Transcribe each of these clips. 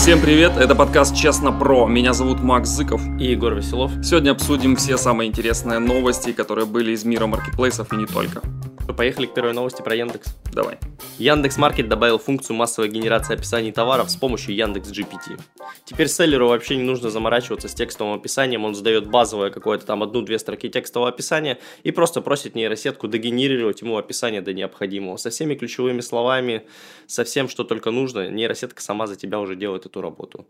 Всем привет, это подкаст «Честно про». Меня зовут Макс Зыков. И Егор Веселов. Сегодня обсудим все самые интересные новости, которые были из мира маркетплейсов и не только. Поехали к первой новости про Яндекс. Давай. Яндекс Маркет добавил функцию массовой генерации описаний товаров с помощью Яндекс GPT. Теперь селлеру вообще не нужно заморачиваться с текстовым описанием, он задает базовое какое-то там одну-две строки текстового описания и просто просит нейросетку дегенерировать ему описание до необходимого. Со всеми ключевыми словами, со всем, что только нужно, нейросетка сама за тебя уже делает эту работу.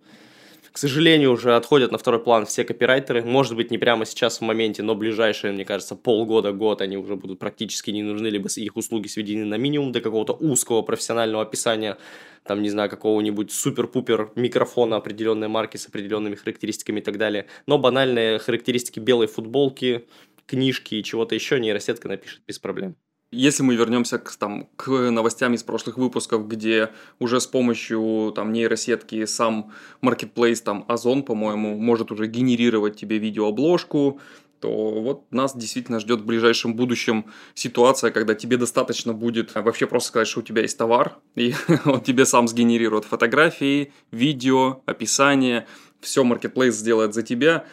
К сожалению, уже отходят на второй план все копирайтеры. Может быть, не прямо сейчас в моменте, но ближайшие, мне кажется, полгода, год они уже будут практически не нужны, либо их услуги сведены на минимум до какого-то узкого профессионального описания, там, не знаю, какого-нибудь супер-пупер микрофона определенной марки с определенными характеристиками и так далее. Но банальные характеристики белой футболки, книжки и чего-то еще нейросетка напишет без проблем. Если мы вернемся к, там, к новостям из прошлых выпусков, где уже с помощью там, нейросетки сам marketplace, там Озон, по-моему, может уже генерировать тебе видеообложку, то вот нас действительно ждет в ближайшем будущем ситуация, когда тебе достаточно будет вообще просто сказать, что у тебя есть товар, и он тебе сам сгенерирует фотографии, видео, описание, все Marketplace сделает за тебя,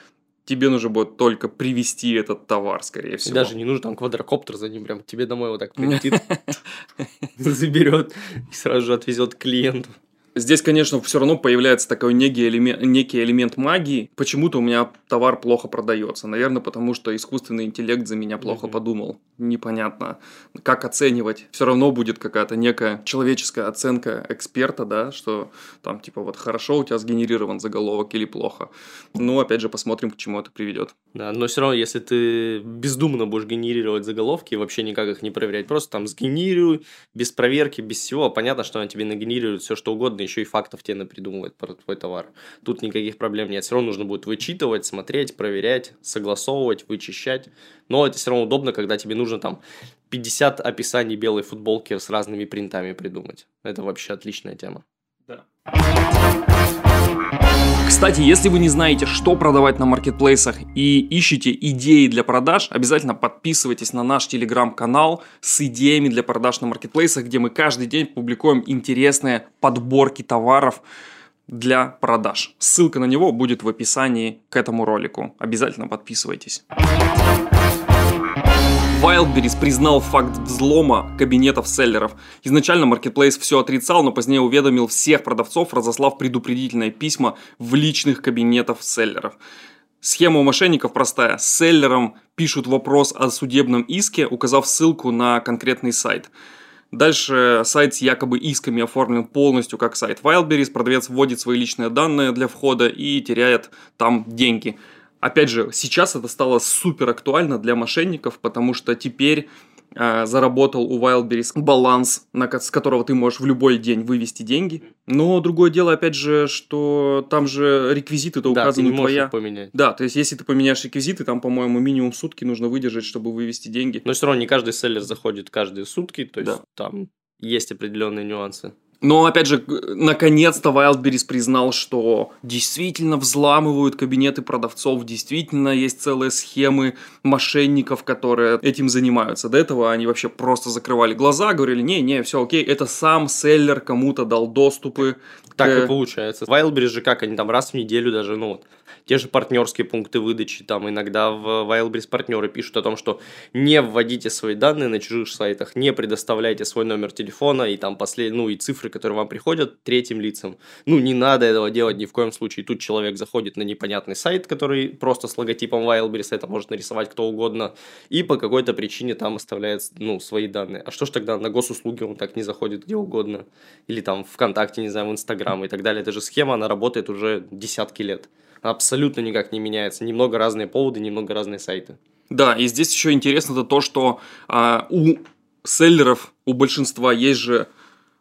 тебе нужно будет только привести этот товар, скорее всего. И даже не нужно там квадрокоптер за ним, прям тебе домой вот так прилетит, заберет и сразу же отвезет клиенту. Здесь, конечно, все равно появляется такой некий элемент, некий элемент магии. Почему-то у меня товар плохо продается. Наверное, потому что искусственный интеллект за меня плохо mm-hmm. подумал. Непонятно, как оценивать. Все равно будет какая-то некая человеческая оценка эксперта, да, что там типа вот хорошо у тебя сгенерирован заголовок или плохо. Ну, опять же, посмотрим, к чему это приведет. Да, но все равно, если ты бездумно будешь генерировать заголовки и вообще никак их не проверять, просто там сгенерируй, без проверки, без всего, понятно, что она тебе нагенерирует все что угодно, еще и фактов тебе придумывает про твой товар. Тут никаких проблем нет. Все равно нужно будет вычитывать, смотреть, проверять, согласовывать, вычищать. Но это все равно удобно, когда тебе нужно там 50 описаний белой футболки с разными принтами придумать. Это вообще отличная тема. Да. Кстати, если вы не знаете, что продавать на маркетплейсах и ищете идеи для продаж, обязательно подписывайтесь на наш телеграм-канал с идеями для продаж на маркетплейсах, где мы каждый день публикуем интересные подборки товаров для продаж. Ссылка на него будет в описании к этому ролику. Обязательно подписывайтесь. Wildberries признал факт взлома кабинетов селлеров. Изначально Marketplace все отрицал, но позднее уведомил всех продавцов, разослав предупредительные письма в личных кабинетов селлеров. Схема у мошенников простая. Селлерам пишут вопрос о судебном иске, указав ссылку на конкретный сайт. Дальше сайт с якобы исками оформлен полностью как сайт Wildberries. Продавец вводит свои личные данные для входа и теряет там деньги. Опять же, сейчас это стало супер актуально для мошенников, потому что теперь э, заработал у Wildberries баланс, на, с которого ты можешь в любой день вывести деньги. Но другое дело, опять же, что там же реквизиты-то да, указаны ты не твоя. поменять. Да, то есть если ты поменяешь реквизиты, там, по-моему, минимум сутки нужно выдержать, чтобы вывести деньги. Но все равно не каждый селлер заходит каждые сутки, то есть да. там есть определенные нюансы. Но, опять же, наконец-то Wildberries признал, что действительно взламывают кабинеты продавцов, действительно есть целые схемы мошенников, которые этим занимаются. До этого они вообще просто закрывали глаза, говорили, не-не, все окей, это сам селлер кому-то дал доступы. Так к... и получается. Wildberries же как, они там раз в неделю даже, ну вот, те же партнерские пункты выдачи, там иногда в Wildberries партнеры пишут о том, что не вводите свои данные на чужих сайтах, не предоставляйте свой номер телефона и там послед... ну и цифры, которые вам приходят третьим лицам. Ну, не надо этого делать ни в коем случае. Тут человек заходит на непонятный сайт, который просто с логотипом Wildberries, это может нарисовать кто угодно, и по какой-то причине там оставляет, ну, свои данные. А что ж тогда на госуслуги он так не заходит где угодно? Или там ВКонтакте, не знаю, в Инстаграм и так далее. Это же схема, она работает уже десятки лет абсолютно никак не меняется. Немного разные поводы, немного разные сайты. Да, и здесь еще интересно -то то, что а, у селлеров, у большинства есть же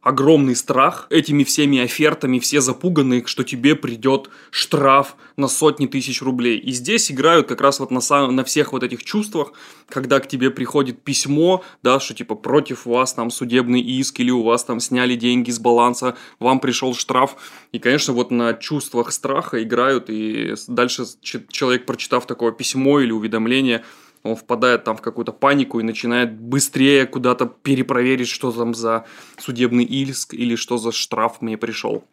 огромный страх этими всеми офертами, все запуганы, что тебе придет штраф на сотни тысяч рублей. И здесь играют как раз вот на, на всех вот этих чувствах, когда к тебе приходит письмо, да, что типа против вас там судебный иск или у вас там сняли деньги с баланса, вам пришел штраф. И, конечно, вот на чувствах страха играют, и дальше человек, прочитав такое письмо или уведомление, он впадает там в какую-то панику и начинает быстрее куда-то перепроверить, что там за судебный иск или что за штраф мне пришел.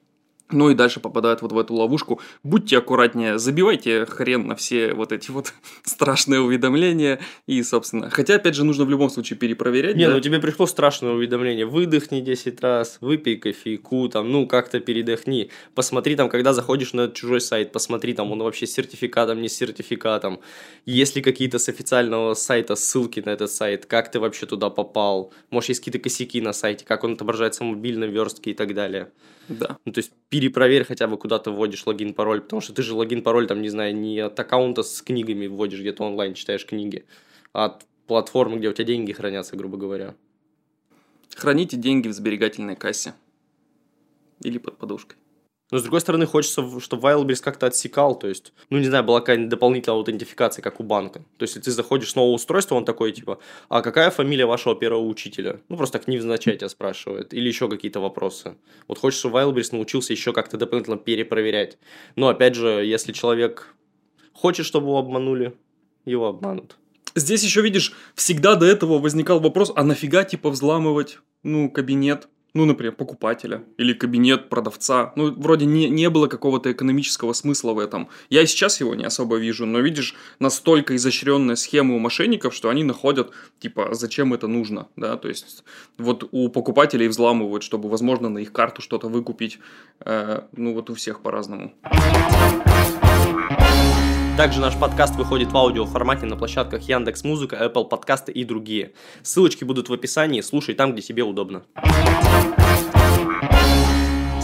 Ну и дальше попадают вот в эту ловушку. Будьте аккуратнее, забивайте хрен на все вот эти вот страшные уведомления. И, собственно, хотя, опять же, нужно в любом случае перепроверять. Не, да? ну тебе пришло страшное уведомление. Выдохни 10 раз, выпей кофейку, там, ну как-то передохни. Посмотри там, когда заходишь на чужой сайт, посмотри там, он вообще с сертификатом, не с сертификатом. Есть ли какие-то с официального сайта ссылки на этот сайт, как ты вообще туда попал. Может, есть какие-то косяки на сайте, как он отображается в мобильном верстке и так далее. Да. Ну, то есть перепроверь хотя бы, куда ты вводишь логин, пароль, потому что ты же логин, пароль, там, не знаю, не от аккаунта с книгами вводишь, где-то онлайн читаешь книги, а от платформы, где у тебя деньги хранятся, грубо говоря. Храните деньги в сберегательной кассе. Или под подушкой. Но, с другой стороны, хочется, в- чтобы Wildberries как-то отсекал, то есть, ну, не знаю, была какая-нибудь дополнительная аутентификация, как у банка. То есть, если ты заходишь с нового устройства, он такой, типа, а какая фамилия вашего первого учителя? Ну, просто так невзначай тебя спрашивает. Или еще какие-то вопросы. Вот хочется, чтобы Wildberries научился еще как-то дополнительно перепроверять. Но, опять же, если человек хочет, чтобы его обманули, его обманут. Здесь еще, видишь, всегда до этого возникал вопрос, а нафига, типа, взламывать, ну, кабинет, ну, например, покупателя или кабинет продавца. Ну, вроде не, не было какого-то экономического смысла в этом. Я и сейчас его не особо вижу, но, видишь, настолько изощренная схема у мошенников, что они находят, типа, зачем это нужно, да, то есть вот у покупателей взламывают, чтобы, возможно, на их карту что-то выкупить, Э, ну, вот у всех по-разному. Также наш подкаст выходит в аудиоформате на площадках Яндекс Музыка, Apple Подкасты и другие. Ссылочки будут в описании, слушай там, где тебе удобно.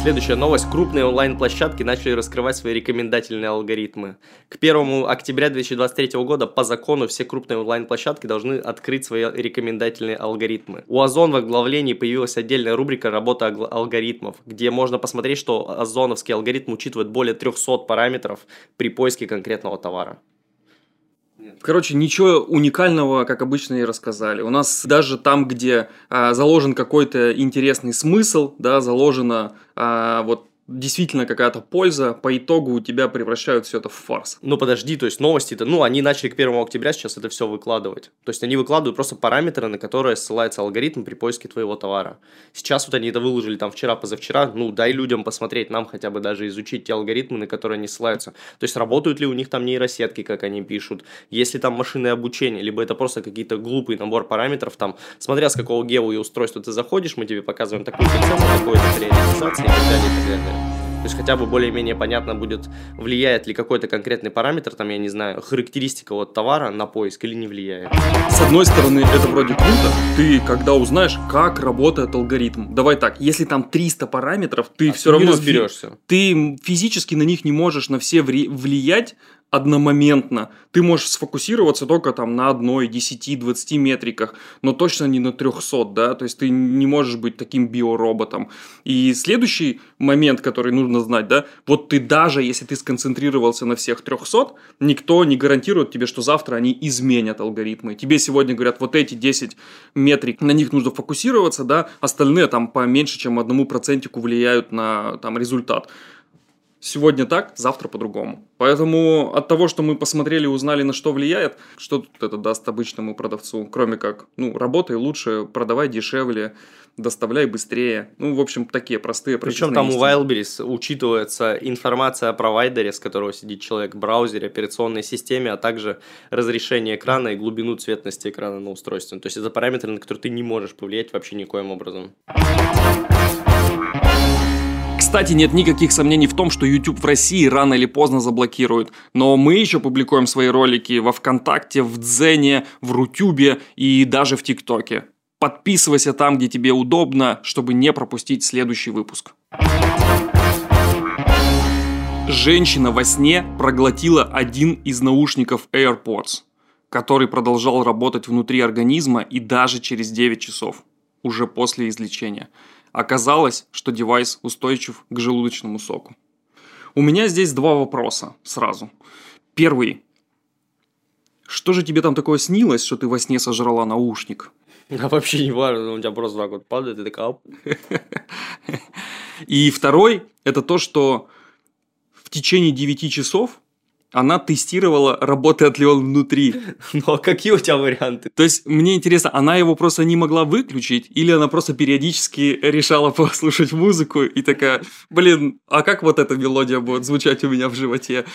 Следующая новость. Крупные онлайн-площадки начали раскрывать свои рекомендательные алгоритмы. К 1 октября 2023 года по закону все крупные онлайн-площадки должны открыть свои рекомендательные алгоритмы. У Озон в оглавлении появилась отдельная рубрика «Работа алгоритмов», где можно посмотреть, что озоновский алгоритм учитывает более 300 параметров при поиске конкретного товара. Короче, ничего уникального, как обычно, и рассказали. У нас даже там, где а, заложен какой-то интересный смысл, да, заложена а, вот действительно какая-то польза, по итогу у тебя превращают все это в фарс. Ну подожди, то есть новости-то, ну они начали к 1 октября сейчас это все выкладывать. То есть они выкладывают просто параметры, на которые ссылается алгоритм при поиске твоего товара. Сейчас вот они это выложили там вчера-позавчера, ну дай людям посмотреть, нам хотя бы даже изучить те алгоритмы, на которые они ссылаются. То есть работают ли у них там нейросетки, как они пишут, есть ли там машинное обучение, либо это просто какие-то глупый набор параметров, там, смотря с какого гео и устройства ты заходишь, мы тебе показываем такую-то цену, такую-то реализации и так далее. То есть хотя бы более-менее понятно будет, влияет ли какой-то конкретный параметр, там, я не знаю, характеристика вот товара на поиск или не влияет. С одной стороны, это вроде круто, ты когда узнаешь, как работает алгоритм. Давай так, если там 300 параметров, ты А все ты равно... фи- разберешься. Ты физически на них не можешь на все ври- влиять одномоментно. Ты можешь сфокусироваться только там на одной, 10, 20 метриках, но точно не на 300, да, то есть ты не можешь быть таким биороботом. И следующий момент, который нужно знать, да, вот ты даже, если ты сконцентрировался на всех 300, никто не гарантирует тебе, что завтра они изменят алгоритмы. Тебе сегодня говорят, вот эти 10 метрик, на них нужно фокусироваться, да, остальные там по меньше, чем одному процентику влияют на там результат. Сегодня так, завтра по-другому. Поэтому от того, что мы посмотрели и узнали, на что влияет, что тут это даст обычному продавцу, кроме как, ну, работай лучше, продавай дешевле, доставляй быстрее. Ну, в общем, такие простые Причем там у истины. Wildberries учитывается информация о провайдере, с которого сидит человек, браузере, операционной системе, а также разрешение экрана и глубину цветности экрана на устройстве. То есть это параметры, на которые ты не можешь повлиять вообще никоим образом. Кстати, нет никаких сомнений в том, что YouTube в России рано или поздно заблокируют. Но мы еще публикуем свои ролики во ВКонтакте, в Дзене, в Рутюбе и даже в ТикТоке. Подписывайся там, где тебе удобно, чтобы не пропустить следующий выпуск. Женщина во сне проглотила один из наушников AirPods, который продолжал работать внутри организма и даже через 9 часов, уже после излечения. Оказалось, что девайс устойчив к желудочному соку. У меня здесь два вопроса сразу. Первый. Что же тебе там такое снилось, что ты во сне сожрала наушник? А вообще не важно, у тебя просто так вот падает, и такая. И второй, это то, что в течение 9 часов она тестировала, работает ли он внутри. Ну а какие у тебя варианты? То есть мне интересно, она его просто не могла выключить, или она просто периодически решала послушать музыку и такая, блин, а как вот эта мелодия будет звучать у меня в животе?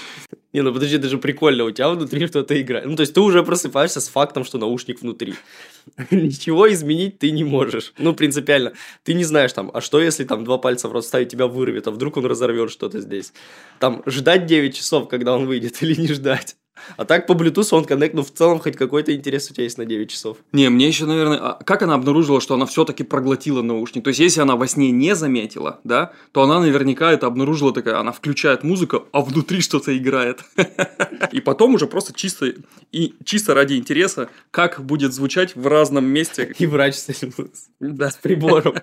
Не, ну подожди, это же прикольно, у тебя внутри что-то играет. Ну то есть ты уже просыпаешься с фактом, что наушник внутри. Ничего изменить ты не можешь. Ну принципиально. Ты не знаешь там, а что если там два пальца в рот ставить тебя вырвет, а вдруг он разорвет что-то здесь. Там ждать 9 часов, когда он выйдет, или не ждать. А так по Bluetooth он коннект, ну в целом хоть какой-то интерес у тебя есть на 9 часов. Не, мне еще, наверное, а как она обнаружила, что она все-таки проглотила наушник? То есть, если она во сне не заметила, да, то она наверняка это обнаружила такая, она включает музыку, а внутри что-то играет. И потом уже просто чисто, и чисто ради интереса, как будет звучать в разном месте. И врач с этим, да, с прибором.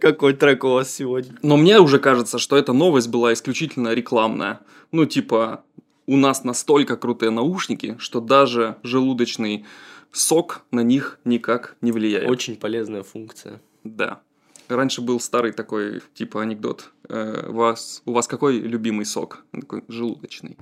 Какой трек у вас сегодня? Но мне уже кажется, что эта новость была исключительно рекламная. Ну, типа, у нас настолько крутые наушники, что даже желудочный сок на них никак не влияет. Очень полезная функция. Да. Раньше был старый такой, типа, анекдот. Э, вас, у вас какой любимый сок? Такой желудочный.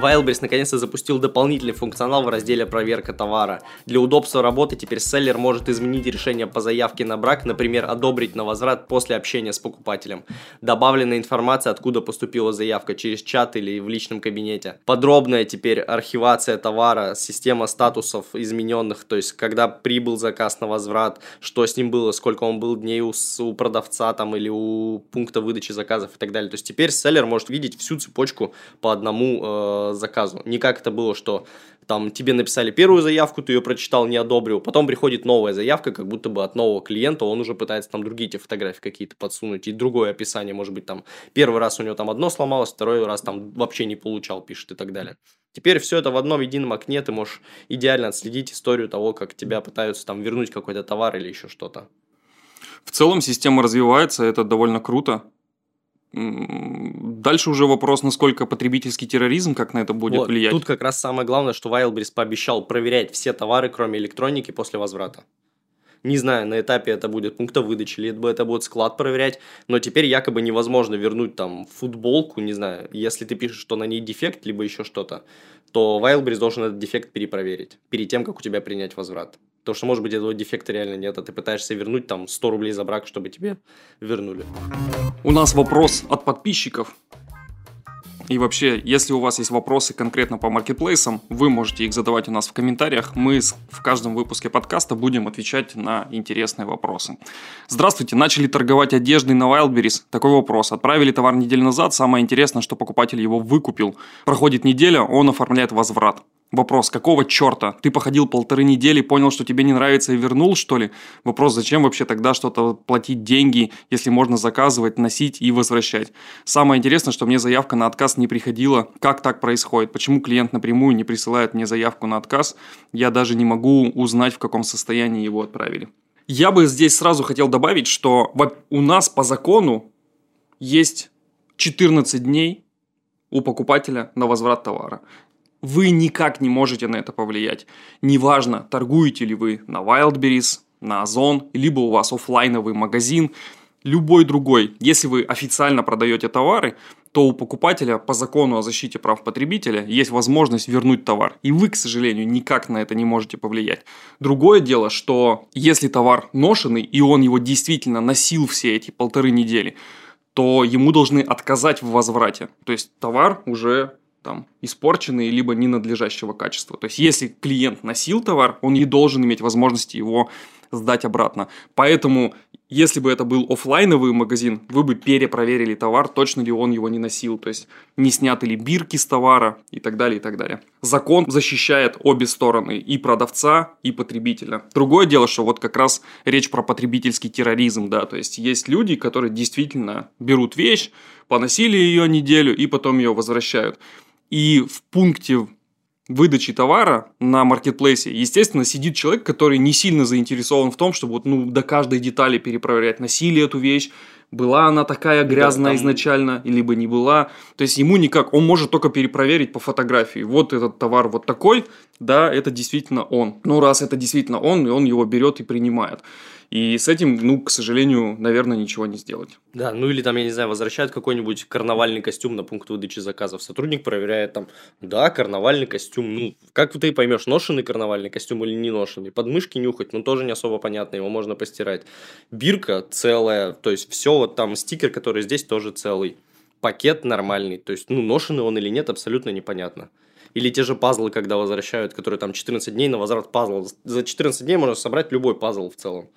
Wildberries наконец-то запустил дополнительный функционал в разделе «Проверка товара». Для удобства работы теперь селлер может изменить решение по заявке на брак, например, одобрить на возврат после общения с покупателем. Добавлена информация, откуда поступила заявка, через чат или в личном кабинете. Подробная теперь архивация товара, система статусов измененных, то есть когда прибыл заказ на возврат, что с ним было, сколько он был дней у, у продавца там или у пункта выдачи заказов и так далее. То есть теперь селлер может видеть всю цепочку по одному э, заказу. Не как это было, что там тебе написали первую заявку, ты ее прочитал, не одобрил, потом приходит новая заявка, как будто бы от нового клиента, он уже пытается там другие эти фотографии какие-то подсунуть, и другое описание, может быть, там первый раз у него там одно сломалось, второй раз там вообще не получал, пишет и так далее. Теперь все это в одном едином окне, ты можешь идеально отследить историю того, как тебя пытаются там вернуть какой-то товар или еще что-то. В целом система развивается, это довольно круто. Дальше уже вопрос, насколько потребительский терроризм, как на это будет вот, влиять. Тут как раз самое главное, что Wildberries пообещал проверять все товары, кроме электроники, после возврата. Не знаю, на этапе это будет пункта выдачи, либо это будет склад проверять, но теперь якобы невозможно вернуть там футболку, не знаю, если ты пишешь, что на ней дефект, либо еще что-то, то Wildberries должен этот дефект перепроверить перед тем, как у тебя принять возврат. Потому что, может быть, этого дефекта реально нет, а ты пытаешься вернуть там 100 рублей за брак, чтобы тебе вернули. У нас вопрос от подписчиков. И вообще, если у вас есть вопросы конкретно по маркетплейсам, вы можете их задавать у нас в комментариях. Мы в каждом выпуске подкаста будем отвечать на интересные вопросы. Здравствуйте, начали торговать одеждой на Wildberries? Такой вопрос. Отправили товар неделю назад, самое интересное, что покупатель его выкупил. Проходит неделя, он оформляет возврат. Вопрос, какого черта? Ты походил полторы недели, понял, что тебе не нравится и вернул, что ли? Вопрос, зачем вообще тогда что-то платить деньги, если можно заказывать, носить и возвращать? Самое интересное, что мне заявка на отказ не приходила. Как так происходит? Почему клиент напрямую не присылает мне заявку на отказ? Я даже не могу узнать, в каком состоянии его отправили. Я бы здесь сразу хотел добавить, что у нас по закону есть 14 дней у покупателя на возврат товара. Вы никак не можете на это повлиять. Неважно, торгуете ли вы на Wildberries, на Озон, либо у вас офлайновый магазин, любой другой. Если вы официально продаете товары, то у покупателя по закону о защите прав потребителя есть возможность вернуть товар. И вы, к сожалению, никак на это не можете повлиять. Другое дело, что если товар ношенный, и он его действительно носил все эти полторы недели, то ему должны отказать в возврате. То есть товар уже там, испорченные, либо ненадлежащего качества. То есть, если клиент носил товар, он не должен иметь возможности его сдать обратно. Поэтому, если бы это был офлайновый магазин, вы бы перепроверили товар, точно ли он его не носил, то есть не сняты ли бирки с товара и так далее, и так далее. Закон защищает обе стороны, и продавца, и потребителя. Другое дело, что вот как раз речь про потребительский терроризм, да, то есть есть люди, которые действительно берут вещь, поносили ее неделю и потом ее возвращают. И в пункте выдачи товара на маркетплейсе, естественно, сидит человек, который не сильно заинтересован в том, чтобы вот, ну, до каждой детали перепроверять, носили эту вещь, была она такая грязная да, там... изначально, либо не была. То есть ему никак, он может только перепроверить по фотографии. Вот этот товар вот такой, да, это действительно он. Ну, раз это действительно он, и он его берет и принимает. И с этим, ну, к сожалению, наверное, ничего не сделать. Да, ну или там, я не знаю, возвращают какой-нибудь карнавальный костюм на пункт выдачи заказов. Сотрудник проверяет там, да, карнавальный костюм. Ну, как ты поймешь, ношенный карнавальный костюм или не ношенный? Подмышки нюхать, ну, тоже не особо понятно, его можно постирать. Бирка целая, то есть все вот там стикер, который здесь тоже целый. Пакет нормальный, то есть, ну, ношенный он или нет, абсолютно непонятно. Или те же пазлы, когда возвращают, которые там 14 дней на возврат пазла. За 14 дней можно собрать любой пазл в целом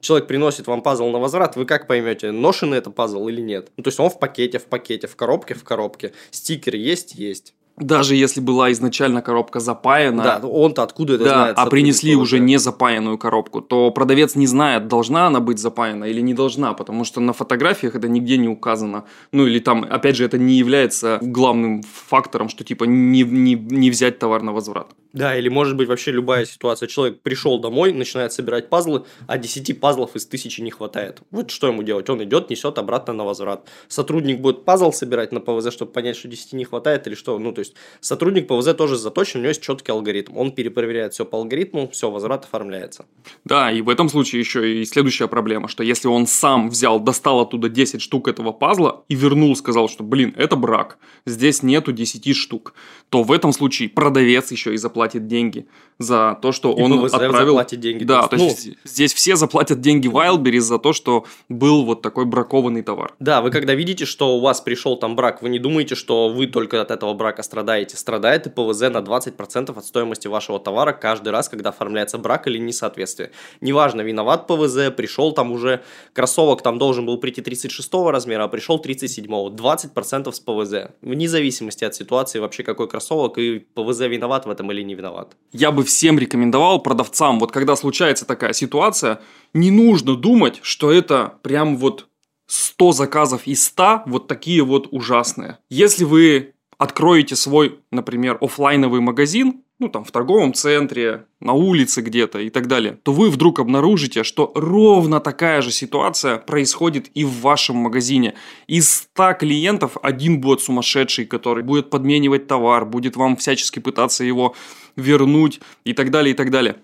человек приносит вам пазл на возврат, вы как поймете, ношенный это пазл или нет? Ну, то есть он в пакете, в пакете, в коробке, в коробке. Стикер есть, есть. Даже если была изначально коробка запаяна. Да, он-то откуда это да, знает? А принесли уже не запаянную коробку, то продавец не знает, должна она быть запаяна или не должна, потому что на фотографиях это нигде не указано. Ну или там, опять же, это не является главным фактором, что типа не, не, не взять товар на возврат. Да, или может быть вообще любая ситуация. Человек пришел домой, начинает собирать пазлы, а 10 пазлов из тысячи не хватает. Вот что ему делать? Он идет, несет обратно на возврат. Сотрудник будет пазл собирать на ПВЗ, чтобы понять, что 10 не хватает или что. Ну, то есть, сотрудник ПВЗ тоже заточен, у него есть четкий алгоритм. Он перепроверяет все по алгоритму, все, возврат оформляется. Да, и в этом случае еще и следующая проблема, что если он сам взял, достал оттуда 10 штук этого пазла и вернул, сказал, что, блин, это брак, здесь нету 10 штук, то в этом случае продавец еще и заплатит заплатит деньги за то, что и он ПВЗ отправил. заплатит деньги. Да, то есть, ну, здесь все заплатят деньги Wildberries за то, что был вот такой бракованный товар. Да, вы когда видите, что у вас пришел там брак, вы не думаете, что вы только от этого брака страдаете. Страдает и ПВЗ на 20% от стоимости вашего товара каждый раз, когда оформляется брак или несоответствие. Неважно, виноват ПВЗ, пришел там уже кроссовок там должен был прийти 36 размера, а пришел 37 20% с ПВЗ. Вне зависимости от ситуации вообще какой кроссовок и ПВЗ виноват в этом или не виноват. Я бы всем рекомендовал продавцам, вот когда случается такая ситуация, не нужно думать, что это прям вот 100 заказов из 100 вот такие вот ужасные. Если вы откроете свой, например, офлайновый магазин, ну там в торговом центре, на улице где-то и так далее, то вы вдруг обнаружите, что ровно такая же ситуация происходит и в вашем магазине. Из 100 клиентов один будет сумасшедший, который будет подменивать товар, будет вам всячески пытаться его вернуть и так далее, и так далее.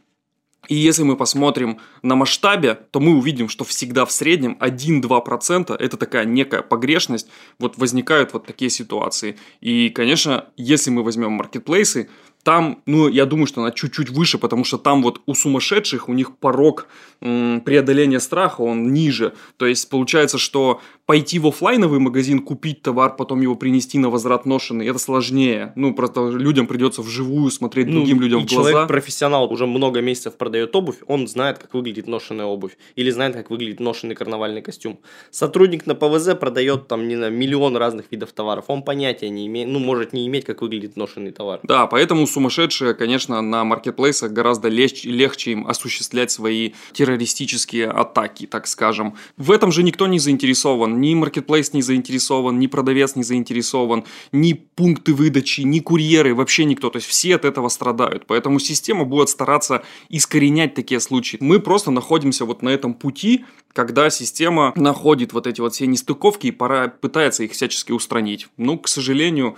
И если мы посмотрим на масштабе, то мы увидим, что всегда в среднем 1-2% это такая некая погрешность, вот возникают вот такие ситуации. И, конечно, если мы возьмем маркетплейсы, там, ну, я думаю, что она чуть-чуть выше, потому что там вот у сумасшедших, у них порог преодоления страха, он ниже. То есть, получается, что пойти в офлайновый магазин, купить товар, потом его принести на возврат ношенный, это сложнее. Ну, просто людям придется вживую смотреть ну, другим людям и в глаза. человек профессионал уже много месяцев продает обувь, он знает, как выглядит ношенная обувь. Или знает, как выглядит ношенный карнавальный костюм. Сотрудник на ПВЗ продает там, не знаю, миллион разных видов товаров. Он понятия не имеет, ну, может не иметь, как выглядит ношенный товар. Да, поэтому сумасшедшие, конечно, на маркетплейсах гораздо легче, легче им осуществлять свои террористические атаки, так скажем. В этом же никто не заинтересован. Ни маркетплейс не заинтересован, ни продавец не заинтересован, ни пункты выдачи, ни курьеры, вообще никто. То есть все от этого страдают. Поэтому система будет стараться искоренять такие случаи. Мы просто находимся вот на этом пути, когда система находит вот эти вот все нестыковки и пора пытается их всячески устранить. Ну, к сожалению,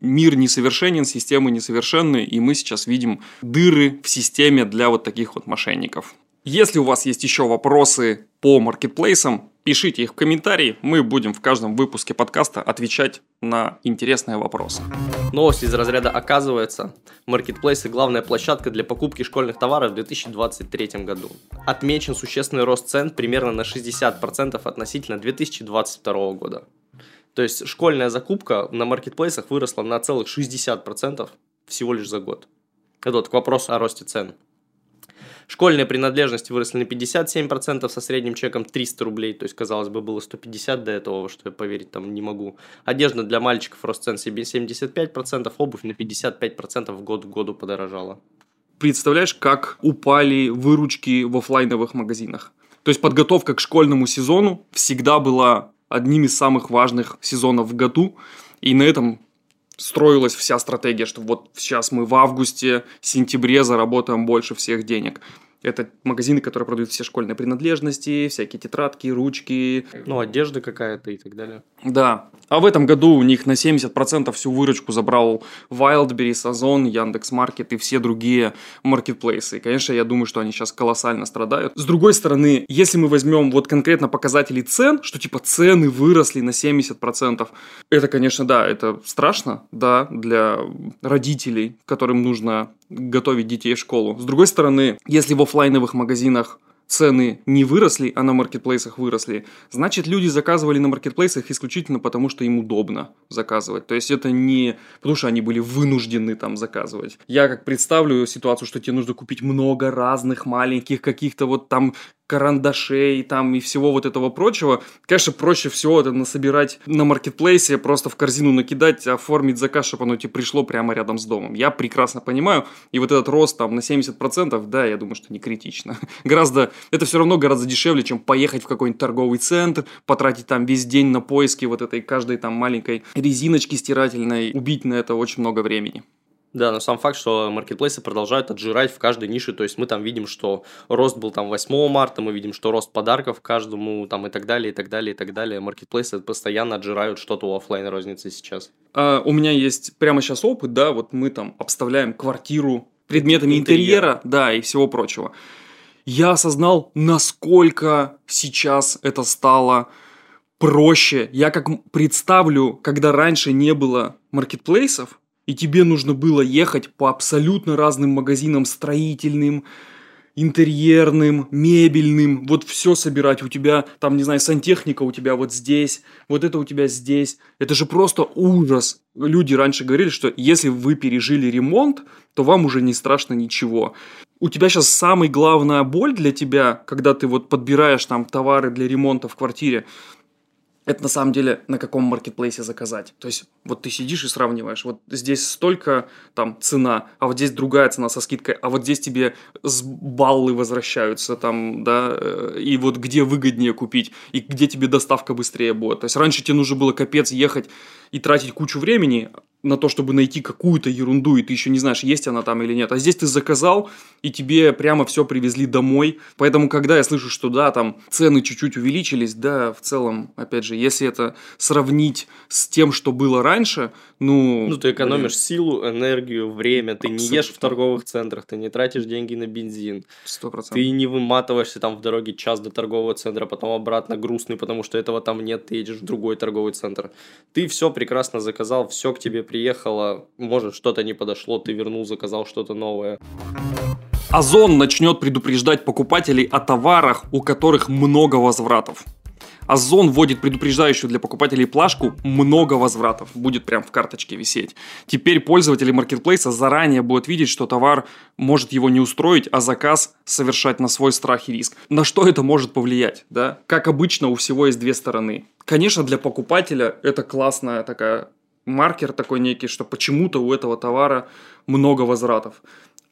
мир несовершенен, системы несовершенны, и мы сейчас видим дыры в системе для вот таких вот мошенников. Если у вас есть еще вопросы по маркетплейсам, пишите их в комментарии, мы будем в каждом выпуске подкаста отвечать на интересные вопросы. Новость из разряда «Оказывается, маркетплейсы – главная площадка для покупки школьных товаров в 2023 году. Отмечен существенный рост цен примерно на 60% относительно 2022 года. То есть школьная закупка на маркетплейсах выросла на целых 60% всего лишь за год. Это вот к вопросу о росте цен. Школьные принадлежности выросли на 57% со средним чеком 300 рублей. То есть, казалось бы, было 150 до этого, что я поверить там не могу. Одежда для мальчиков рост цен 75%, обувь на 55% в год к году подорожала. Представляешь, как упали выручки в офлайновых магазинах? То есть подготовка к школьному сезону всегда была одним из самых важных сезонов в году. И на этом строилась вся стратегия, что вот сейчас мы в августе, сентябре заработаем больше всех денег. Это магазины, которые продают все школьные принадлежности, всякие тетрадки, ручки. Ну, одежда какая-то и так далее. Да. А в этом году у них на 70% всю выручку забрал Wildberries, Озон, Яндекс.Маркет и все другие маркетплейсы. И, конечно, я думаю, что они сейчас колоссально страдают. С другой стороны, если мы возьмем вот конкретно показатели цен, что типа цены выросли на 70%, это, конечно, да, это страшно, да, для родителей, которым нужно готовить детей в школу. С другой стороны, если в офлайновых магазинах цены не выросли, а на маркетплейсах выросли, значит люди заказывали на маркетплейсах исключительно потому, что им удобно заказывать. То есть это не потому, что они были вынуждены там заказывать. Я как представлю ситуацию, что тебе нужно купить много разных маленьких каких-то вот там карандашей там и всего вот этого прочего. Конечно, проще всего это насобирать на маркетплейсе, просто в корзину накидать, оформить заказ, чтобы оно тебе пришло прямо рядом с домом. Я прекрасно понимаю, и вот этот рост там на 70%, да, я думаю, что не критично. Гораздо, это все равно гораздо дешевле, чем поехать в какой-нибудь торговый центр, потратить там весь день на поиски вот этой каждой там маленькой резиночки стирательной, убить на это очень много времени. Да, но сам факт, что маркетплейсы продолжают отжирать в каждой нише, то есть мы там видим, что рост был там 8 марта, мы видим, что рост подарков каждому там и так далее, и так далее, и так далее. Маркетплейсы постоянно отжирают что-то у офлайн розницы сейчас. А, у меня есть прямо сейчас опыт, да, вот мы там обставляем квартиру предметами интерьера, интерьера да, и всего прочего. Я осознал, насколько сейчас это стало проще. Я как представлю, когда раньше не было маркетплейсов, и тебе нужно было ехать по абсолютно разным магазинам строительным, интерьерным, мебельным, вот все собирать у тебя, там, не знаю, сантехника у тебя вот здесь, вот это у тебя здесь. Это же просто ужас. Люди раньше говорили, что если вы пережили ремонт, то вам уже не страшно ничего. У тебя сейчас самая главная боль для тебя, когда ты вот подбираешь там товары для ремонта в квартире, это на самом деле на каком маркетплейсе заказать. То есть вот ты сидишь и сравниваешь. Вот здесь столько там цена, а вот здесь другая цена со скидкой, а вот здесь тебе с баллы возвращаются там, да, э, и вот где выгоднее купить, и где тебе доставка быстрее будет. То есть раньше тебе нужно было капец ехать и тратить кучу времени, на то, чтобы найти какую-то ерунду, и ты еще не знаешь, есть она там или нет. А здесь ты заказал, и тебе прямо все привезли домой. Поэтому, когда я слышу, что да, там цены чуть-чуть увеличились, да, в целом, опять же, если это сравнить с тем, что было раньше, ну... Ну, ты экономишь блин. силу, энергию, время, ты Абсолютно. не ешь в торговых центрах, ты не тратишь деньги на бензин. Сто процентов. Ты не выматываешься там в дороге час до торгового центра, потом обратно грустный, потому что этого там нет, ты едешь в другой торговый центр. Ты все прекрасно заказал, все к тебе приехала, может, что-то не подошло, ты вернул, заказал что-то новое. Озон начнет предупреждать покупателей о товарах, у которых много возвратов. Озон вводит предупреждающую для покупателей плашку «Много возвратов». Будет прям в карточке висеть. Теперь пользователи маркетплейса заранее будут видеть, что товар может его не устроить, а заказ совершать на свой страх и риск. На что это может повлиять? Да? Как обычно, у всего есть две стороны. Конечно, для покупателя это классная такая маркер такой некий, что почему-то у этого товара много возвратов.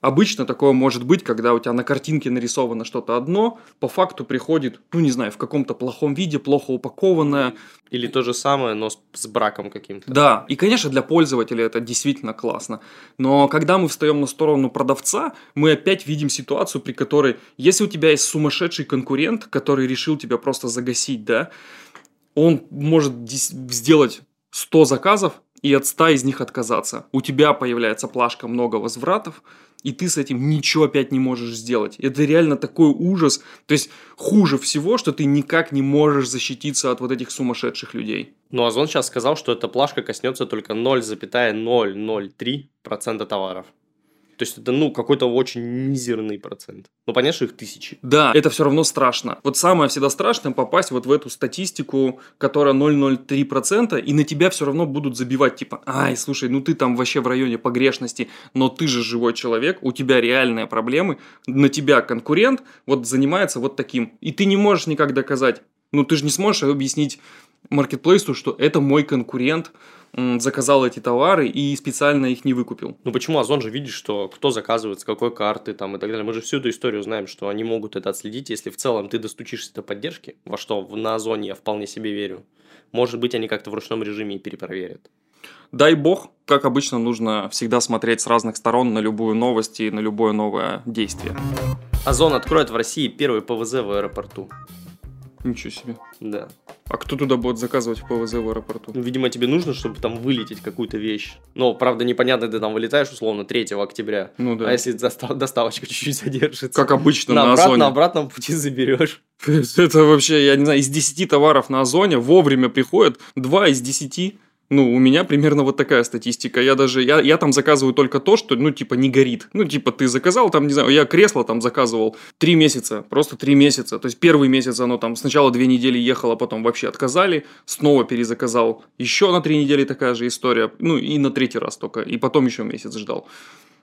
Обычно такое может быть, когда у тебя на картинке нарисовано что-то одно, по факту приходит, ну не знаю, в каком-то плохом виде, плохо упакованное. Или то же самое, но с, с браком каким-то. Да, и конечно для пользователя это действительно классно. Но когда мы встаем на сторону продавца, мы опять видим ситуацию, при которой, если у тебя есть сумасшедший конкурент, который решил тебя просто загасить, да, он может сделать 100 заказов и от 100 из них отказаться. У тебя появляется плашка много возвратов, и ты с этим ничего опять не можешь сделать. Это реально такой ужас. То есть хуже всего, что ты никак не можешь защититься от вот этих сумасшедших людей. Ну, Озон сейчас сказал, что эта плашка коснется только 0,003% товаров. То есть это, ну, какой-то очень мизерный процент. Ну, понятно, что их тысячи. Да, это все равно страшно. Вот самое всегда страшное попасть вот в эту статистику, которая 0,03%, и на тебя все равно будут забивать, типа, ай, слушай, ну ты там вообще в районе погрешности, но ты же живой человек, у тебя реальные проблемы, на тебя конкурент вот занимается вот таким. И ты не можешь никак доказать. Ну, ты же не сможешь объяснить маркетплейсу, что это мой конкурент, заказал эти товары и специально их не выкупил. Ну почему Озон же видит, что кто заказывает, с какой карты там и так далее. Мы же всю эту историю знаем, что они могут это отследить, если в целом ты достучишься до поддержки, во что на Озоне я вполне себе верю. Может быть, они как-то в ручном режиме и перепроверят. Дай бог, как обычно, нужно всегда смотреть с разных сторон на любую новость и на любое новое действие. Озон откроет в России первый ПВЗ в аэропорту. Ничего себе. Да. А кто туда будет заказывать ПВЗ в аэропорту? Ну, видимо, тебе нужно, чтобы там вылететь какую-то вещь. Но, правда, непонятно, ты там вылетаешь, условно, 3 октября. Ну да. А если доста- доставочка чуть-чуть задержится? Как обычно на, на, обрат- Озоне. на обратном пути заберешь. Это вообще, я не знаю, из 10 товаров на Озоне вовремя приходят 2 из 10. Ну, у меня примерно вот такая статистика. Я даже, я, я там заказываю только то, что, ну, типа, не горит. Ну, типа, ты заказал там, не знаю, я кресло там заказывал 3 месяца, просто 3 месяца. То есть, первый месяц оно там сначала 2 недели ехало, потом вообще отказали, снова перезаказал. Еще на 3 недели такая же история. Ну, и на третий раз только. И потом еще месяц ждал.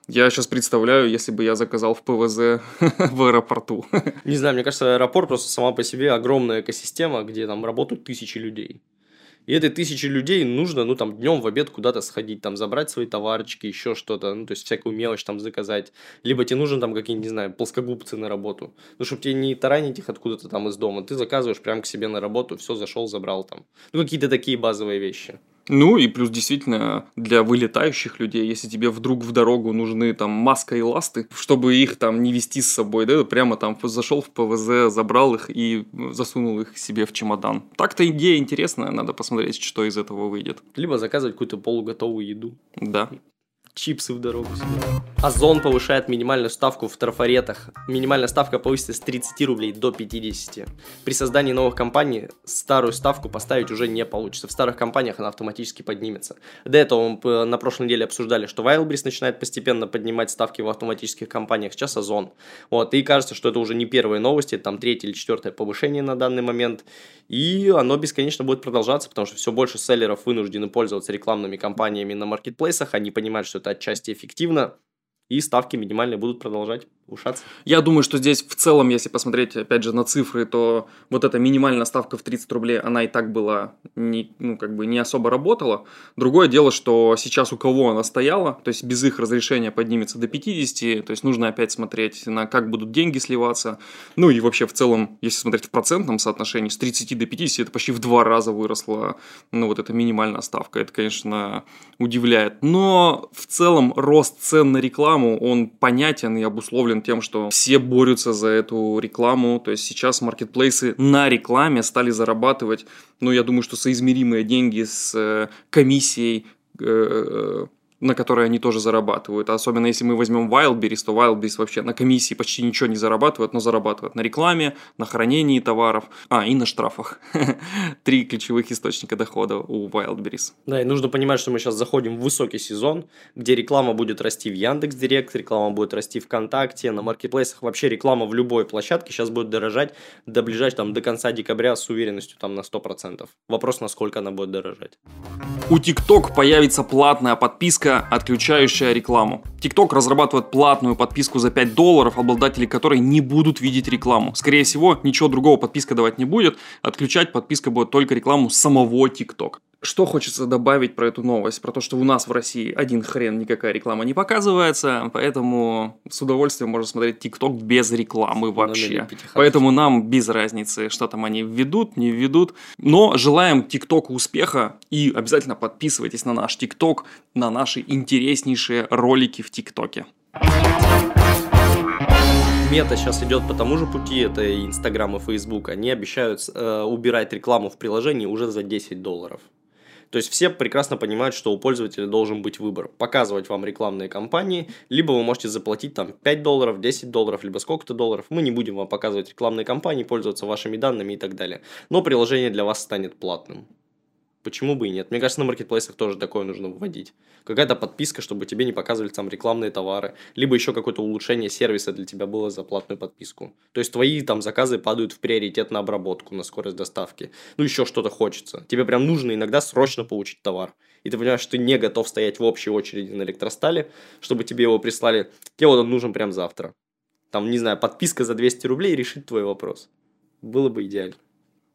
Я сейчас представляю, если бы я заказал в ПВЗ в аэропорту. Не знаю, мне кажется, аэропорт просто сама по себе огромная экосистема, где там работают тысячи людей. И этой тысячи людей нужно, ну, там, днем в обед куда-то сходить, там, забрать свои товарчики, еще что-то, ну, то есть, всякую мелочь там заказать. Либо тебе нужно там какие-нибудь, не знаю, плоскогубцы на работу. Ну, чтобы тебе не таранить их откуда-то там из дома. Ты заказываешь прямо к себе на работу, все, зашел, забрал там. Ну, какие-то такие базовые вещи. Ну и плюс действительно для вылетающих людей, если тебе вдруг в дорогу нужны там маска и ласты, чтобы их там не вести с собой, да, прямо там зашел в ПВЗ, забрал их и засунул их себе в чемодан. Так-то идея интересная, надо посмотреть, что из этого выйдет. Либо заказывать какую-то полуготовую еду. Да. Чипсы в дорогу. Озон повышает минимальную ставку в трафаретах. Минимальная ставка повысится с 30 рублей до 50. При создании новых компаний старую ставку поставить уже не получится. В старых компаниях она автоматически поднимется. До этого мы на прошлой неделе обсуждали, что Wildberries начинает постепенно поднимать ставки в автоматических компаниях. Сейчас Озон. Вот, и кажется, что это уже не первые новости, там третье или четвертое повышение на данный момент. И оно бесконечно будет продолжаться, потому что все больше селлеров вынуждены пользоваться рекламными кампаниями на маркетплейсах. Они понимают, что это отчасти эффективно, и ставки минимальные будут продолжать повышаться. Я думаю, что здесь в целом, если посмотреть, опять же, на цифры, то вот эта минимальная ставка в 30 рублей, она и так была, не, ну, как бы не особо работала. Другое дело, что сейчас у кого она стояла, то есть без их разрешения поднимется до 50, то есть нужно опять смотреть на как будут деньги сливаться. Ну и вообще в целом, если смотреть в процентном соотношении, с 30 до 50 это почти в два раза выросла, ну вот эта минимальная ставка. Это, конечно, удивляет. Но в целом рост цен на рекламу, он понятен и обусловлен тем, что все борются за эту рекламу. То есть сейчас маркетплейсы на рекламе стали зарабатывать, ну, я думаю, что соизмеримые деньги с э, комиссией э, на которые они тоже зарабатывают. Особенно если мы возьмем Wildberries, то Wildberries вообще на комиссии почти ничего не зарабатывает, но зарабатывает на рекламе, на хранении товаров, а, и на штрафах. Три ключевых источника дохода у Wildberries. Да, и нужно понимать, что мы сейчас заходим в высокий сезон, где реклама будет расти в Яндекс Директ, реклама будет расти ВКонтакте, на маркетплейсах вообще реклама в любой площадке сейчас будет дорожать до ближайшего, там, до конца декабря с уверенностью там на 100%. Вопрос, насколько она будет дорожать. У TikTok появится платная подписка, отключающая рекламу. TikTok разрабатывает платную подписку за 5 долларов, обладатели которой не будут видеть рекламу. Скорее всего, ничего другого подписка давать не будет. Отключать подписка будет только рекламу самого TikTok. Что хочется добавить про эту новость? Про то, что у нас в России один хрен никакая реклама не показывается, поэтому с удовольствием можно смотреть ТикТок без рекламы вообще. Поэтому нам без разницы, что там они введут, не введут. Но желаем ТикТоку успеха и обязательно подписывайтесь на наш ТикТок, на наши интереснейшие ролики в ТикТоке. Мета сейчас идет по тому же пути, это и Инстаграм, и Фейсбук. Они обещают э, убирать рекламу в приложении уже за 10 долларов. То есть все прекрасно понимают, что у пользователя должен быть выбор. Показывать вам рекламные кампании, либо вы можете заплатить там 5 долларов, 10 долларов, либо сколько-то долларов. Мы не будем вам показывать рекламные кампании, пользоваться вашими данными и так далее. Но приложение для вас станет платным. Почему бы и нет? Мне кажется, на маркетплейсах тоже такое нужно вводить. Какая-то подписка, чтобы тебе не показывали там рекламные товары. Либо еще какое-то улучшение сервиса для тебя было за платную подписку. То есть твои там заказы падают в приоритет на обработку, на скорость доставки. Ну еще что-то хочется. Тебе прям нужно иногда срочно получить товар. И ты понимаешь, что ты не готов стоять в общей очереди на электростале, чтобы тебе его прислали. Тебе вот он нужен прям завтра. Там, не знаю, подписка за 200 рублей решит твой вопрос. Было бы идеально.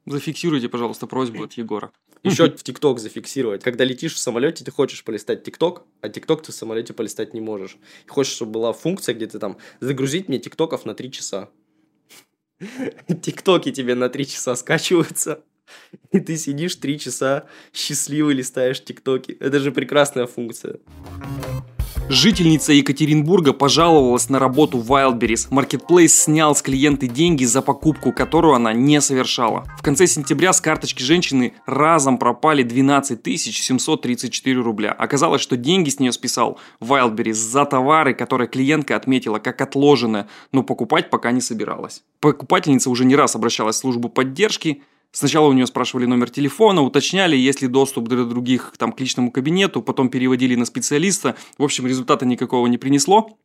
Зафиксируйте, пожалуйста, просьбу от Егора. Еще в ТикТок зафиксировать. Когда летишь в самолете, ты хочешь полистать ТикТок, а ТикТок ты в самолете полистать не можешь. И хочешь, чтобы была функция, где ты там загрузить мне ТикТоков на 3 часа. ТикТоки тебе на 3 часа скачиваются. И ты сидишь 3 часа счастливый листаешь ТикТоки. Это же прекрасная функция. Жительница Екатеринбурга пожаловалась на работу Wildberries. Marketplace снял с клиенты деньги за покупку, которую она не совершала. В конце сентября с карточки женщины разом пропали 12 734 рубля. Оказалось, что деньги с нее списал Wildberries за товары, которые клиентка отметила как отложенные, но покупать пока не собиралась. Покупательница уже не раз обращалась в службу поддержки, Сначала у нее спрашивали номер телефона, уточняли, есть ли доступ до других там, к личному кабинету, потом переводили на специалиста. В общем, результата никакого не принесло.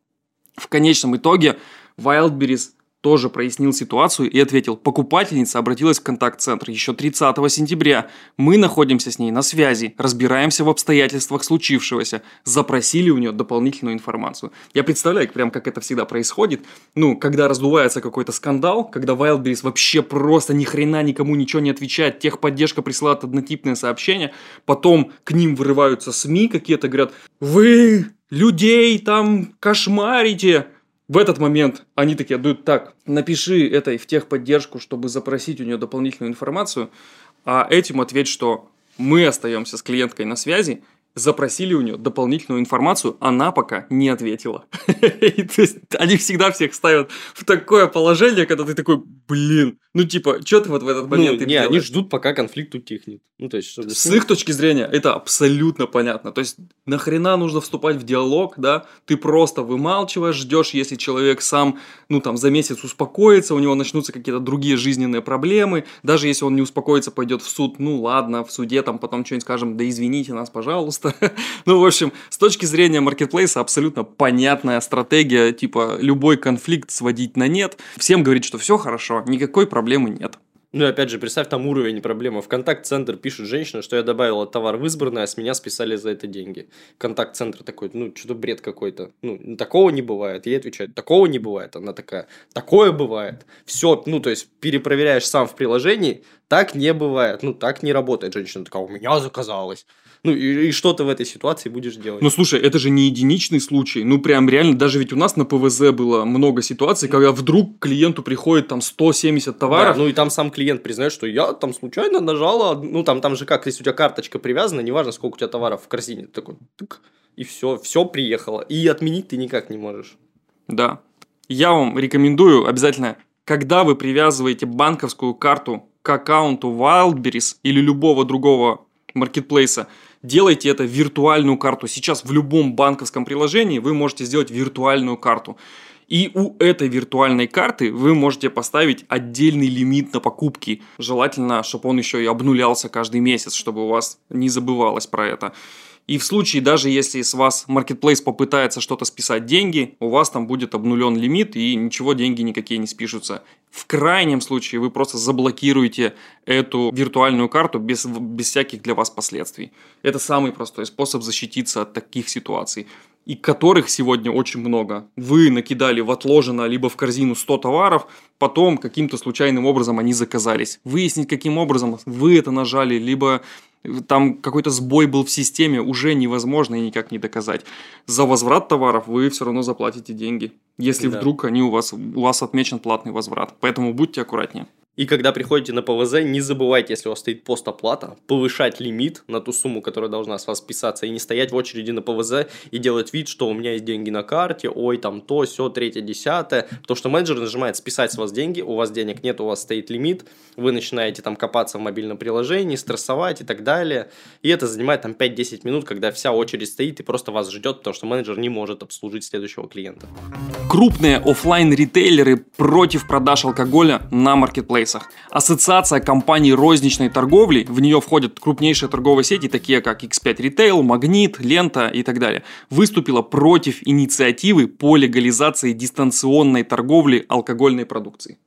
В конечном итоге Wildberries тоже прояснил ситуацию и ответил, покупательница обратилась в контакт-центр еще 30 сентября. Мы находимся с ней на связи, разбираемся в обстоятельствах случившегося, запросили у нее дополнительную информацию. Я представляю, прям как это всегда происходит. Ну, когда раздувается какой-то скандал, когда Wildberries вообще просто ни хрена никому ничего не отвечает, техподдержка присылает однотипное сообщение, потом к ним вырываются СМИ какие-то, говорят, вы людей там кошмарите, в этот момент они такие дают так, напиши этой в техподдержку, чтобы запросить у нее дополнительную информацию, а этим ответь, что мы остаемся с клиенткой на связи, запросили у нее дополнительную информацию, она пока не ответила. То есть, они всегда всех ставят в такое положение, когда ты такой, блин, ну типа, что ты вот в этот момент ну, Не, делаешь? они ждут, пока конфликт утихнет. Ну, то есть, чтобы... С их точки зрения это абсолютно понятно. То есть, нахрена нужно вступать в диалог, да? Ты просто вымалчиваешь, ждешь, если человек сам, ну там, за месяц успокоится, у него начнутся какие-то другие жизненные проблемы. Даже если он не успокоится, пойдет в суд, ну ладно, в суде там потом что-нибудь скажем, да извините нас, пожалуйста. ну, в общем, с точки зрения маркетплейса абсолютно понятная стратегия, типа, любой конфликт сводить на нет. Всем говорить, что все хорошо, никакой проблемы нет. Ну и опять же, представь там уровень проблемы. В контакт-центр пишет женщина, что я добавила товар в избранное, а с меня списали за это деньги. Контакт-центр такой, ну, что-то бред какой-то. Ну, такого не бывает. Ей отвечают, такого не бывает. Она такая, такое бывает. Все, ну, то есть, перепроверяешь сам в приложении, так не бывает. Ну, так не работает. Женщина такая, у меня заказалось. Ну, и, и что ты в этой ситуации будешь делать? Ну, слушай, это же не единичный случай. Ну, прям реально, даже ведь у нас на ПВЗ было много ситуаций, когда вдруг клиенту приходит там 170 товаров. Да, ну, и там сам клиент признает, что я там случайно нажала, ну, там, там же как, если у тебя карточка привязана, неважно, сколько у тебя товаров в корзине, ты такой, тык, и все, все приехало. И отменить ты никак не можешь. Да. Я вам рекомендую обязательно, когда вы привязываете банковскую карту к аккаунту Wildberries или любого другого маркетплейса, делайте это виртуальную карту. Сейчас в любом банковском приложении вы можете сделать виртуальную карту. И у этой виртуальной карты вы можете поставить отдельный лимит на покупки. Желательно, чтобы он еще и обнулялся каждый месяц, чтобы у вас не забывалось про это. И в случае, даже если с вас Marketplace попытается что-то списать деньги, у вас там будет обнулен лимит и ничего деньги никакие не спишутся. В крайнем случае вы просто заблокируете эту виртуальную карту без, без всяких для вас последствий. Это самый простой способ защититься от таких ситуаций и которых сегодня очень много. Вы накидали в отложено либо в корзину 100 товаров, потом каким-то случайным образом они заказались. Выяснить, каким образом вы это нажали, либо там какой-то сбой был в системе, уже невозможно и никак не доказать. За возврат товаров вы все равно заплатите деньги, если да. вдруг они у вас, у вас отмечен платный возврат. Поэтому будьте аккуратнее. И когда приходите на ПВЗ, не забывайте, если у вас стоит постоплата, повышать лимит на ту сумму, которая должна с вас списаться, и не стоять в очереди на ПВЗ и делать вид, что у меня есть деньги на карте, ой, там то, все, третье, десятое. То, что менеджер нажимает списать с вас деньги, у вас денег нет, у вас стоит лимит, вы начинаете там копаться в мобильном приложении, стрессовать и так далее. И это занимает там 5-10 минут, когда вся очередь стоит и просто вас ждет, потому что менеджер не может обслужить следующего клиента. Крупные офлайн ритейлеры против продаж алкоголя на маркетплейс интерфейсах. Ассоциация компаний розничной торговли, в нее входят крупнейшие торговые сети, такие как X5 Retail, Магнит, Лента и так далее, выступила против инициативы по легализации дистанционной торговли алкогольной продукцией.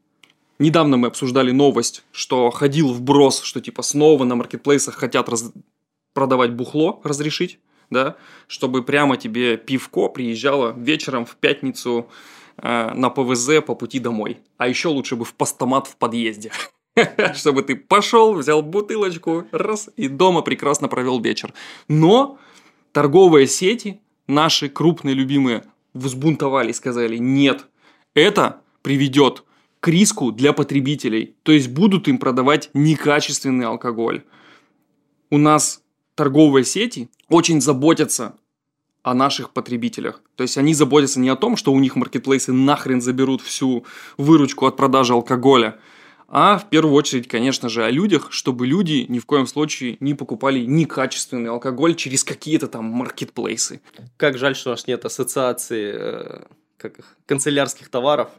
Недавно мы обсуждали новость, что ходил вброс, что типа снова на маркетплейсах хотят раз... продавать бухло, разрешить, да, чтобы прямо тебе пивко приезжало вечером в пятницу Э, на ПВЗ по пути домой. А еще лучше бы в постамат в подъезде. Чтобы ты пошел, взял бутылочку, раз, и дома прекрасно провел вечер. Но торговые сети, наши крупные любимые, взбунтовали, сказали, нет, это приведет к риску для потребителей. То есть будут им продавать некачественный алкоголь. У нас торговые сети очень заботятся о наших потребителях. То есть они заботятся не о том, что у них маркетплейсы нахрен заберут всю выручку от продажи алкоголя, а в первую очередь, конечно же, о людях, чтобы люди ни в коем случае не покупали некачественный алкоголь через какие-то там маркетплейсы. Как жаль, что у нас нет ассоциации э, как их, канцелярских товаров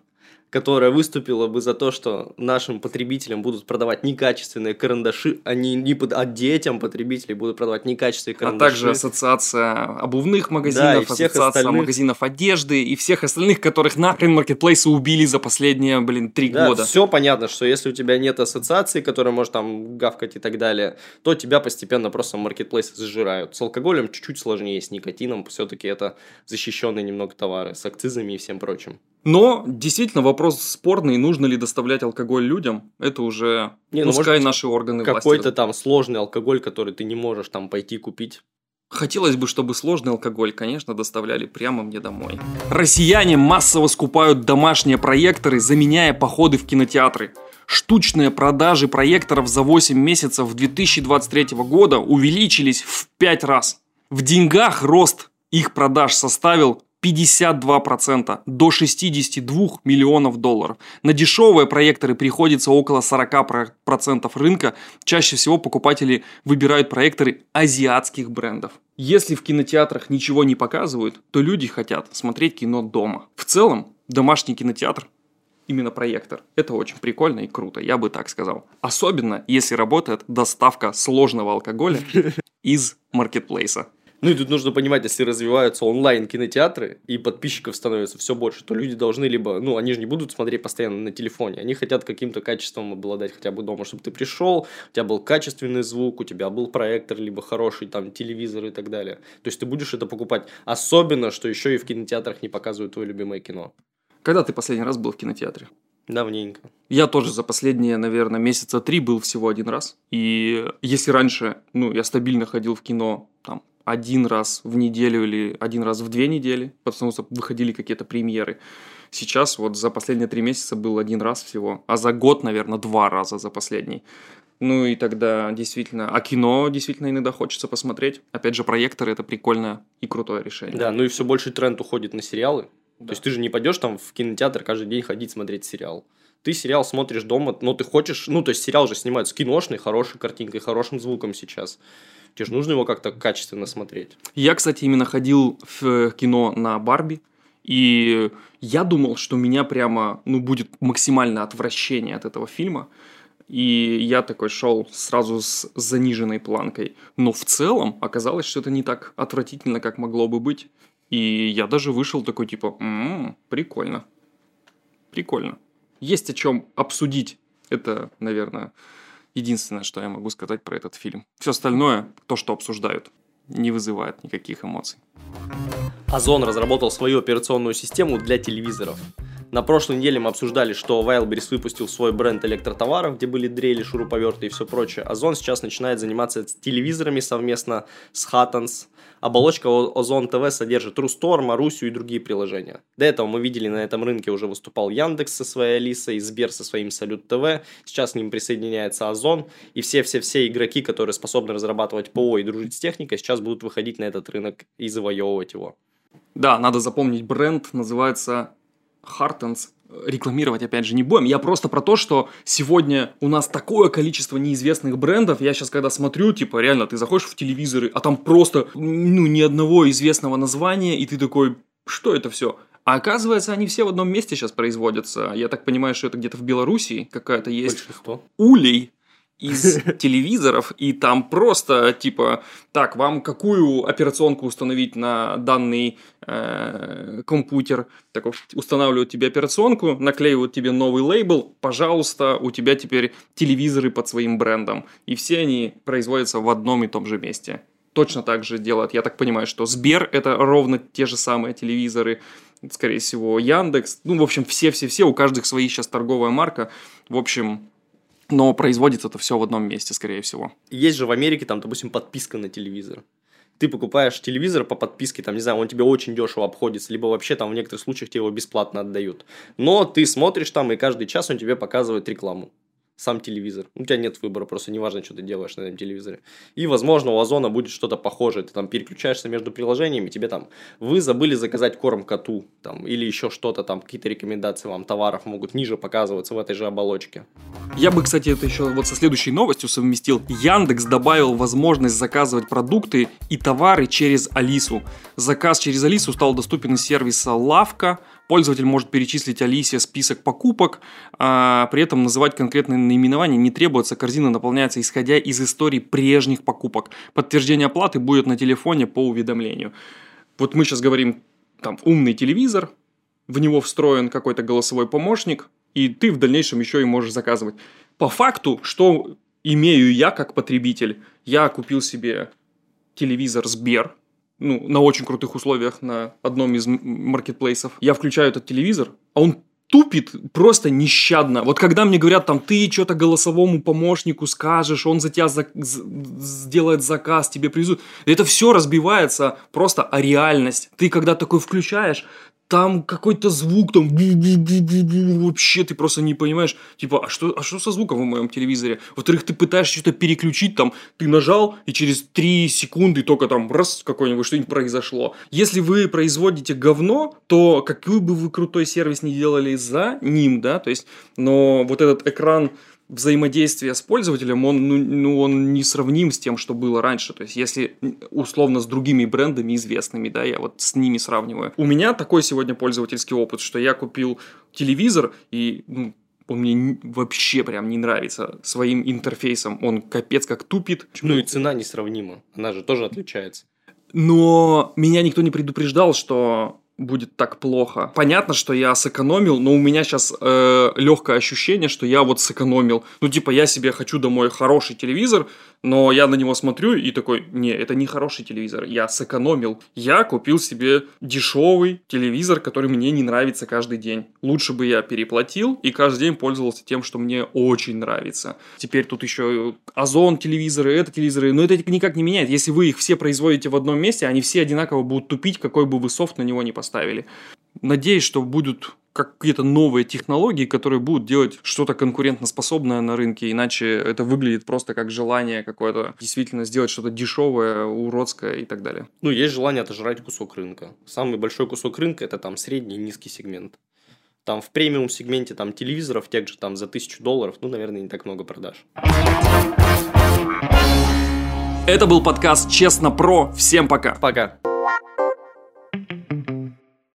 которая выступила бы за то, что нашим потребителям будут продавать некачественные карандаши, а, не, не под, а детям потребителей будут продавать некачественные карандаши. А также ассоциация обувных магазинов, да, ассоциация остальных... магазинов одежды и всех остальных, которых нахрен маркетплейсы убили за последние, блин, три да, года. все понятно, что если у тебя нет ассоциации, которая может там гавкать и так далее, то тебя постепенно просто маркетплейсы зажирают. С алкоголем чуть-чуть сложнее, с никотином все-таки это защищенные немного товары, с акцизами и всем прочим. Но действительно вопрос спорный, нужно ли доставлять алкоголь людям, это уже не, ну, пускай может, наши органы. Какой-то там сложный алкоголь, который ты не можешь там пойти купить. Хотелось бы, чтобы сложный алкоголь, конечно, доставляли прямо мне домой. Россияне массово скупают домашние проекторы, заменяя походы в кинотеатры. Штучные продажи проекторов за 8 месяцев 2023 года увеличились в 5 раз. В деньгах рост их продаж составил 52% до 62 миллионов долларов. На дешевые проекторы приходится около 40% рынка. Чаще всего покупатели выбирают проекторы азиатских брендов. Если в кинотеатрах ничего не показывают, то люди хотят смотреть кино дома. В целом, домашний кинотеатр именно проектор. Это очень прикольно и круто, я бы так сказал. Особенно, если работает доставка сложного алкоголя из маркетплейса. Ну и тут нужно понимать, если развиваются онлайн-кинотеатры и подписчиков становится все больше, то люди должны либо, ну, они же не будут смотреть постоянно на телефоне, они хотят каким-то качеством обладать хотя бы дома, чтобы ты пришел, у тебя был качественный звук, у тебя был проектор, либо хороший там телевизор и так далее. То есть ты будешь это покупать. Особенно, что еще и в кинотеатрах не показывают твое любимое кино. Когда ты последний раз был в кинотеатре? Давненько. Я тоже за последние, наверное, месяца три был всего один раз. И если раньше, ну, я стабильно ходил в кино один раз в неделю или один раз в две недели, потому что выходили какие-то премьеры. Сейчас вот за последние три месяца был один раз всего, а за год, наверное, два раза за последний. Ну и тогда действительно, а кино действительно иногда хочется посмотреть. Опять же, проектор это прикольное и крутое решение. Да, ну и все больше тренд уходит на сериалы. Да. То есть ты же не пойдешь там в кинотеатр каждый день ходить смотреть сериал. Ты сериал смотришь дома, но ты хочешь, ну то есть сериал же снимают с киношной, хорошей картинкой, хорошим звуком сейчас. Тебе же нужно его как-то качественно смотреть. Я, кстати, именно ходил в кино на Барби. И я думал, что меня прямо, ну, будет максимальное отвращение от этого фильма. И я такой шел сразу с заниженной планкой. Но в целом оказалось, что это не так отвратительно, как могло бы быть. И я даже вышел такой типа, м-м, прикольно. Прикольно. Есть о чем обсудить. Это, наверное, Единственное, что я могу сказать про этот фильм. Все остальное, то, что обсуждают, не вызывает никаких эмоций. Озон разработал свою операционную систему для телевизоров. На прошлой неделе мы обсуждали, что Wildberries выпустил свой бренд электротоваров, где были дрели, шуруповерты и все прочее. Озон сейчас начинает заниматься телевизорами совместно с Hattons. Оболочка Озон ТВ содержит Рустор, Марусю и другие приложения. До этого мы видели на этом рынке уже выступал Яндекс со своей Алисой, Сбер со своим Салют ТВ. Сейчас к ним присоединяется Озон. И все-все-все игроки, которые способны разрабатывать ПО и дружить с техникой, сейчас будут выходить на этот рынок и завоевывать его. Да, надо запомнить бренд, называется Хартенс рекламировать, опять же, не будем. Я просто про то, что сегодня у нас такое количество неизвестных брендов. Я сейчас, когда смотрю, типа, реально, ты заходишь в телевизоры, а там просто, ну, ни одного известного названия, и ты такой, что это все? А оказывается, они все в одном месте сейчас производятся. Я так понимаю, что это где-то в Белоруссии какая-то есть. Большинство. Улей из телевизоров, и там просто типа, так, вам какую операционку установить на данный э, компьютер? Так, устанавливают тебе операционку, наклеивают тебе новый лейбл, пожалуйста, у тебя теперь телевизоры под своим брендом. И все они производятся в одном и том же месте. Точно так же делают. Я так понимаю, что Сбер это ровно те же самые телевизоры, скорее всего, Яндекс. Ну, в общем, все-все-все, у каждых своих сейчас торговая марка. В общем, но производится это все в одном месте, скорее всего. Есть же в Америке, там, допустим, подписка на телевизор. Ты покупаешь телевизор по подписке, там, не знаю, он тебе очень дешево обходится, либо вообще там в некоторых случаях тебе его бесплатно отдают. Но ты смотришь там, и каждый час он тебе показывает рекламу. Сам телевизор. У тебя нет выбора, просто неважно, что ты делаешь на этом телевизоре. И, возможно, у Озона будет что-то похожее. Ты там переключаешься между приложениями, тебе там, вы забыли заказать корм коту, там, или еще что-то там, какие-то рекомендации вам товаров могут ниже показываться в этой же оболочке. Я бы, кстати, это еще вот со следующей новостью совместил. Яндекс добавил возможность заказывать продукты и товары через Алису. Заказ через Алису стал доступен из сервиса Лавка. Пользователь может перечислить Алисе список покупок, а при этом называть конкретные наименования не требуется. Корзина наполняется исходя из истории прежних покупок. Подтверждение оплаты будет на телефоне по уведомлению. Вот мы сейчас говорим, там, умный телевизор, в него встроен какой-то голосовой помощник, и ты в дальнейшем еще и можешь заказывать. По факту, что имею я как потребитель? Я купил себе телевизор Сбер, ну, на очень крутых условиях на одном из маркетплейсов. Я включаю этот телевизор, а он тупит просто нещадно. Вот когда мне говорят, там, ты что-то голосовому помощнику скажешь, он за тебя за, сделает заказ, тебе привезут. Это все разбивается просто о реальность. Ты когда такой включаешь, там какой-то звук, там вообще ты просто не понимаешь, типа, а что, а что со звуком в моем телевизоре? Во-вторых, ты пытаешься что-то переключить, там, ты нажал, и через 3 секунды только там раз какой-нибудь что-нибудь произошло. Если вы производите говно, то какой бы вы крутой сервис не делали за ним, да, то есть, но вот этот экран взаимодействие с пользователем, он, ну, ну, он не сравним с тем, что было раньше. То есть, если условно с другими брендами известными, да, я вот с ними сравниваю. У меня такой сегодня пользовательский опыт, что я купил телевизор, и ну, он мне вообще прям не нравится своим интерфейсом. Он капец как тупит. Ну и цена несравнима. Она же тоже отличается. Но меня никто не предупреждал, что будет так плохо. Понятно, что я сэкономил, но у меня сейчас э, легкое ощущение, что я вот сэкономил. Ну, типа, я себе хочу домой хороший телевизор, но я на него смотрю и такой, не, это не хороший телевизор, я сэкономил. Я купил себе дешевый телевизор, который мне не нравится каждый день. Лучше бы я переплатил и каждый день пользовался тем, что мне очень нравится. Теперь тут еще Озон телевизоры, это телевизоры, но это никак не меняет. Если вы их все производите в одном месте, они все одинаково будут тупить, какой бы вы софт на него не поставили. Надеюсь, что будут какие-то новые технологии, которые будут делать что-то конкурентоспособное на рынке, иначе это выглядит просто как желание какое-то действительно сделать что-то дешевое, уродское и так далее. Ну, есть желание отожрать кусок рынка. Самый большой кусок рынка – это там средний и низкий сегмент. Там в премиум сегменте там телевизоров тех же там за тысячу долларов, ну, наверное, не так много продаж. Это был подкаст «Честно про». Всем пока. Пока.